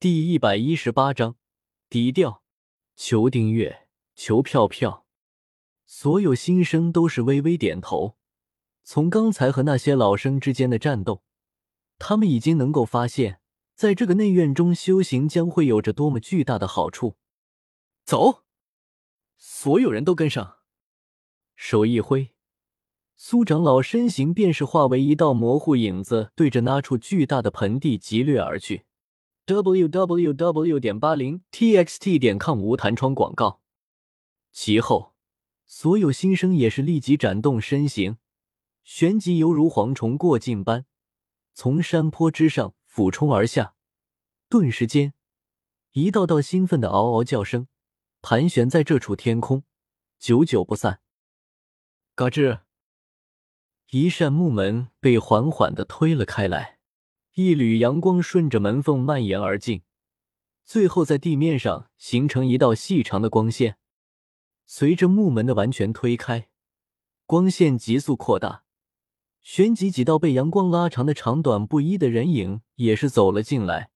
第一百一十八章低调。求订阅，求票票。所有新生都是微微点头。从刚才和那些老生之间的战斗，他们已经能够发现，在这个内院中修行将会有着多么巨大的好处。走，所有人都跟上。手一挥，苏长老身形便是化为一道模糊影子，对着那处巨大的盆地急掠而去。W w w 点八零 t x t 点 com 无弹窗广告。其后，所有新生也是立即展动身形，旋即犹如蝗虫过境般，从山坡之上俯冲而下。顿时间，一道道兴奋的嗷嗷叫声盘旋在这处天空，久久不散。嘎吱，一扇木门被缓缓的推了开来。一缕阳光顺着门缝蔓延而进，最后在地面上形成一道细长的光线。随着木门的完全推开，光线急速扩大，旋即几道被阳光拉长的长短不一的人影也是走了进来。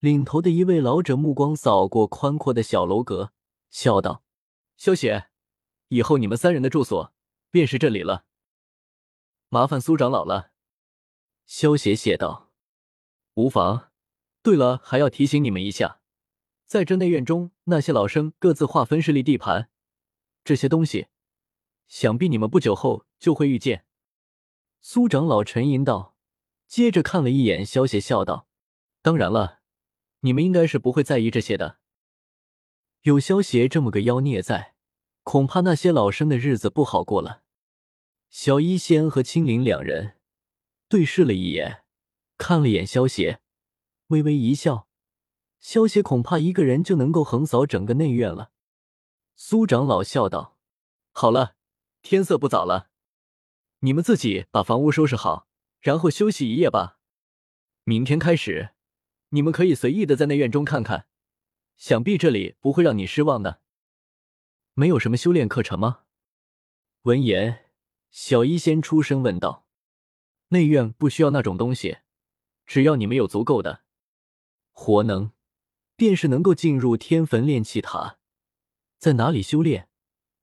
领头的一位老者目光扫过宽阔的小楼阁，笑道：“萧雪，以后你们三人的住所便是这里了，麻烦苏长老了。”萧邪谢道：“无妨。对了，还要提醒你们一下，在这内院中，那些老生各自划分势力地盘，这些东西，想必你们不久后就会遇见。”苏长老沉吟道，接着看了一眼萧邪，笑道：“当然了，你们应该是不会在意这些的。有萧邪这么个妖孽在，恐怕那些老生的日子不好过了。”小医仙和青灵两人。对视了一眼，看了眼萧邪，微微一笑。萧邪恐怕一个人就能够横扫整个内院了。苏长老笑道：“好了，天色不早了，你们自己把房屋收拾好，然后休息一夜吧。明天开始，你们可以随意的在内院中看看，想必这里不会让你失望的。没有什么修炼课程吗？”闻言，小医仙出声问道。内院不需要那种东西，只要你们有足够的火能，便是能够进入天坟炼气塔，在哪里修炼，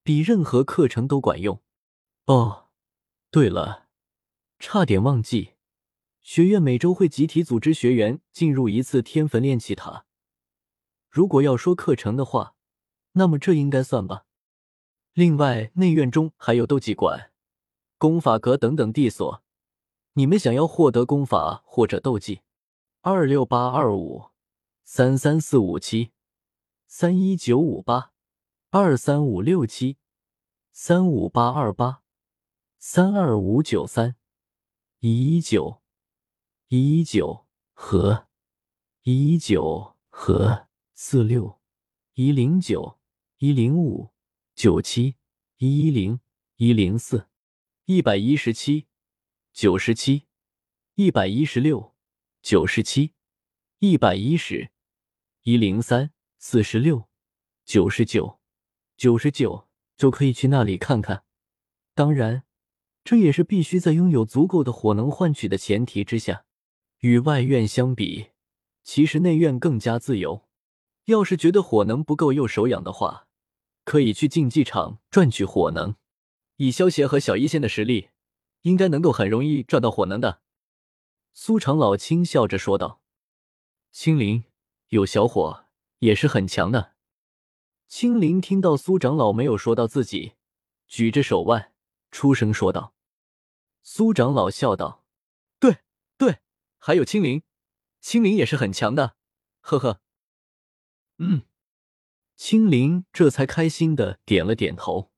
比任何课程都管用。哦，对了，差点忘记，学院每周会集体组织学员进入一次天坟炼气塔。如果要说课程的话，那么这应该算吧。另外，内院中还有斗技馆、功法阁等等地所。你们想要获得功法或者斗技，二六八二五三三四五七三一九五八二三五六七三五八二八三二五九三一一九一一九和一一九和四六一零九一零五九七一一零一零四一百一十七。九十七，一百一十六，九十七，一百一十，一零三，四十六，九十九，九十九，就可以去那里看看。当然，这也是必须在拥有足够的火能换取的前提之下。与外院相比，其实内院更加自由。要是觉得火能不够又手痒的话，可以去竞技场赚取火能。以萧协和小医仙的实力。应该能够很容易赚到火能的，苏长老轻笑着说道：“青灵有小火也是很强的。”青灵听到苏长老没有说到自己，举着手腕出声说道：“苏长老笑道：‘对对，还有青灵，青灵也是很强的。’呵呵，嗯。”青灵这才开心的点了点头。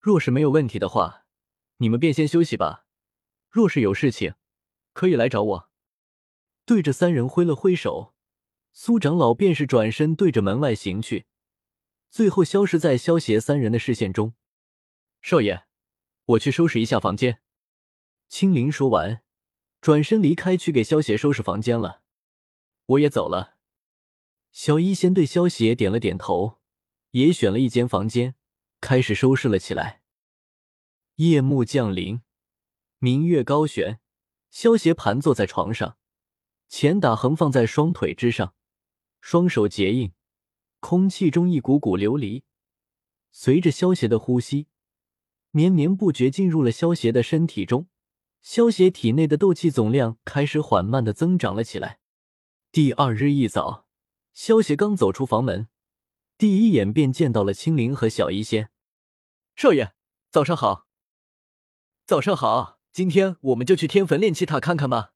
若是没有问题的话。你们便先休息吧，若是有事情，可以来找我。对着三人挥了挥手，苏长老便是转身对着门外行去，最后消失在萧邪三人的视线中。少爷，我去收拾一下房间。青灵说完，转身离开，去给萧邪收拾房间了。我也走了。小医仙对萧邪点了点头，也选了一间房间，开始收拾了起来。夜幕降临，明月高悬，萧邪盘坐在床上，前打横放在双腿之上，双手结印，空气中一股股琉璃，随着萧邪的呼吸，绵绵不绝进入了萧邪的身体中。萧邪体内的斗气总量开始缓慢的增长了起来。第二日一早，萧邪刚走出房门，第一眼便见到了青灵和小医仙。少爷，早上好。早上好，今天我们就去天坟炼气塔看看吧。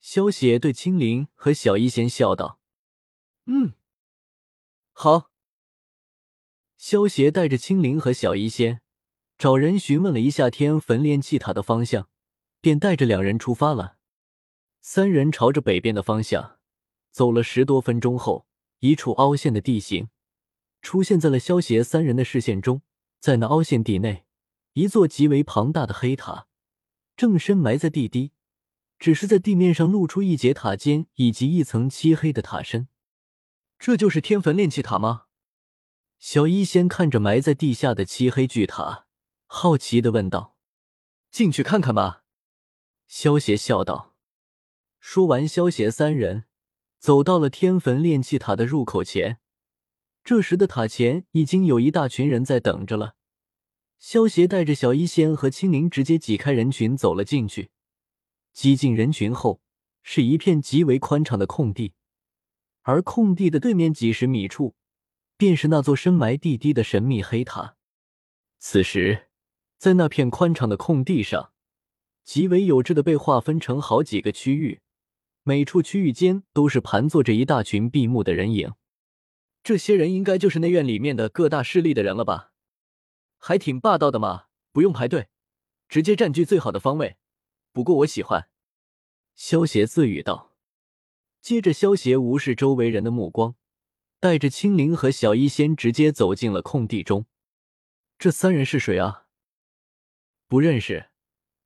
萧邪对青灵和小医仙笑道：“嗯，好。”萧邪带着青灵和小医仙，找人询问了一下天坟炼气塔的方向。便带着两人出发了。三人朝着北边的方向走了十多分钟后，一处凹陷的地形出现在了萧邪三人的视线中。在那凹陷地内，一座极为庞大的黑塔正深埋在地底，只是在地面上露出一截塔尖以及一层漆黑的塔身。这就是天坟炼气塔吗？小医仙看着埋在地下的漆黑巨塔，好奇的问道：“进去看看吧。”萧邪笑道。说完，萧邪三人走到了天坟炼气塔的入口前。这时的塔前已经有一大群人在等着了。萧邪带着小医仙和青灵直接挤开人群走了进去。挤进人群后，是一片极为宽敞的空地，而空地的对面几十米处，便是那座深埋地底的神秘黑塔。此时，在那片宽敞的空地上。极为有致的被划分成好几个区域，每处区域间都是盘坐着一大群闭目的人影。这些人应该就是内院里面的各大势力的人了吧？还挺霸道的嘛，不用排队，直接占据最好的方位。不过我喜欢。萧邪自语道。接着，萧邪无视周围人的目光，带着青灵和小医仙直接走进了空地中。这三人是谁啊？不认识。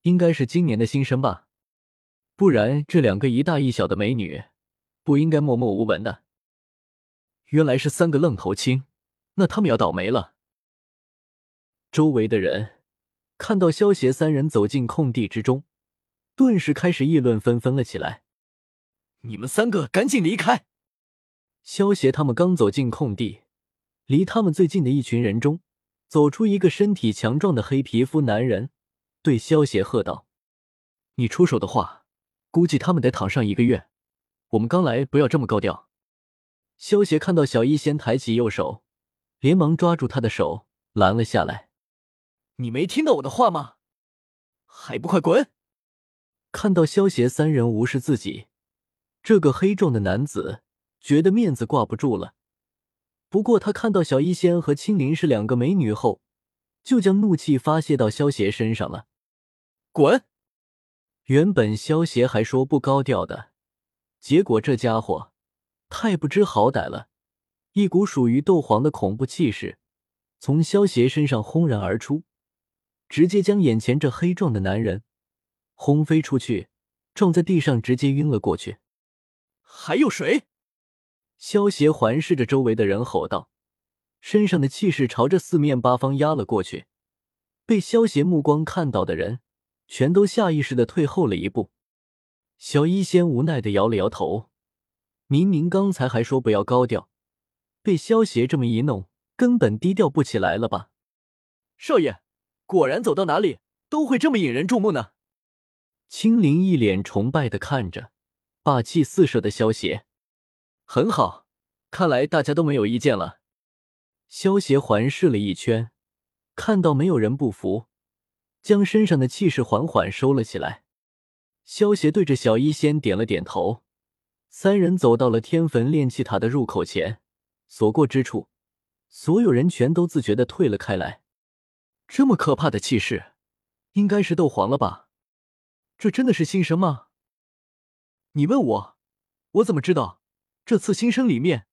应该是今年的新生吧，不然这两个一大一小的美女不应该默默无闻的。原来是三个愣头青，那他们要倒霉了。周围的人看到萧邪三人走进空地之中，顿时开始议论纷纷了起来。你们三个赶紧离开！萧邪他们刚走进空地，离他们最近的一群人中，走出一个身体强壮的黑皮肤男人。对萧邪喝道：“你出手的话，估计他们得躺上一个月。我们刚来，不要这么高调。”萧邪看到小医仙抬起右手，连忙抓住他的手拦了下来：“你没听到我的话吗？还不快滚！”看到萧邪三人无视自己，这个黑壮的男子觉得面子挂不住了。不过他看到小医仙和青灵是两个美女后，就将怒气发泄到萧邪身上了。滚！原本萧邪还说不高调的，结果这家伙太不知好歹了，一股属于斗皇的恐怖气势从萧邪身上轰然而出，直接将眼前这黑壮的男人轰飞出去，撞在地上，直接晕了过去。还有谁？萧邪环视着周围的人吼道，身上的气势朝着四面八方压了过去，被萧邪目光看到的人。全都下意识的退后了一步，小医仙无奈的摇了摇头。明明刚才还说不要高调，被萧邪这么一弄，根本低调不起来了吧？少爷，果然走到哪里都会这么引人注目呢。青灵一脸崇拜的看着霸气四射的萧邪，很好，看来大家都没有意见了。萧邪环视了一圈，看到没有人不服。将身上的气势缓缓收了起来。萧邪对着小医仙点了点头。三人走到了天坟炼气塔的入口前，所过之处，所有人全都自觉的退了开来。这么可怕的气势，应该是斗皇了吧？这真的是新生吗？你问我，我怎么知道？这次新生里面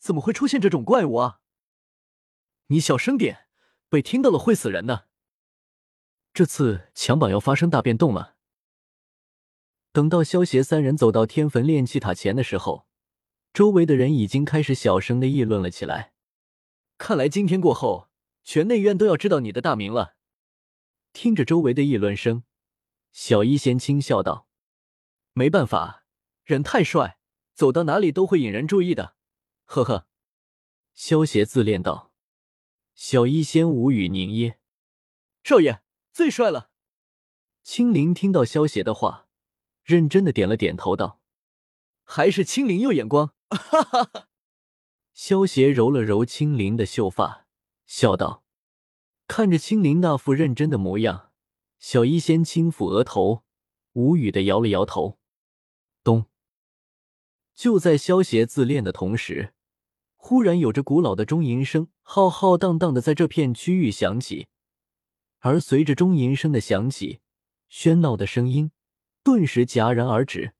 怎么会出现这种怪物啊？你小声点，被听到了会死人的。这次强榜要发生大变动了。等到萧邪三人走到天坟炼气塔前的时候，周围的人已经开始小声的议论了起来。看来今天过后，全内院都要知道你的大名了。听着周围的议论声，小医仙轻笑道：“没办法，人太帅，走到哪里都会引人注意的。呵呵。萧邪自恋道。小医仙无语凝噎。少爷最帅了。青灵听到萧邪的话，认真的点了点头道：“还是青灵有眼光。”哈哈哈。萧邪揉了揉青灵的秀发，笑道：“看着青灵那副认真的模样。”小医仙轻抚额头，无语的摇了摇头。咚！就在萧邪自恋的同时，忽然有着古老的钟吟声浩浩荡荡的在这片区域响起，而随着钟吟声的响起，喧闹的声音顿时戛然而止。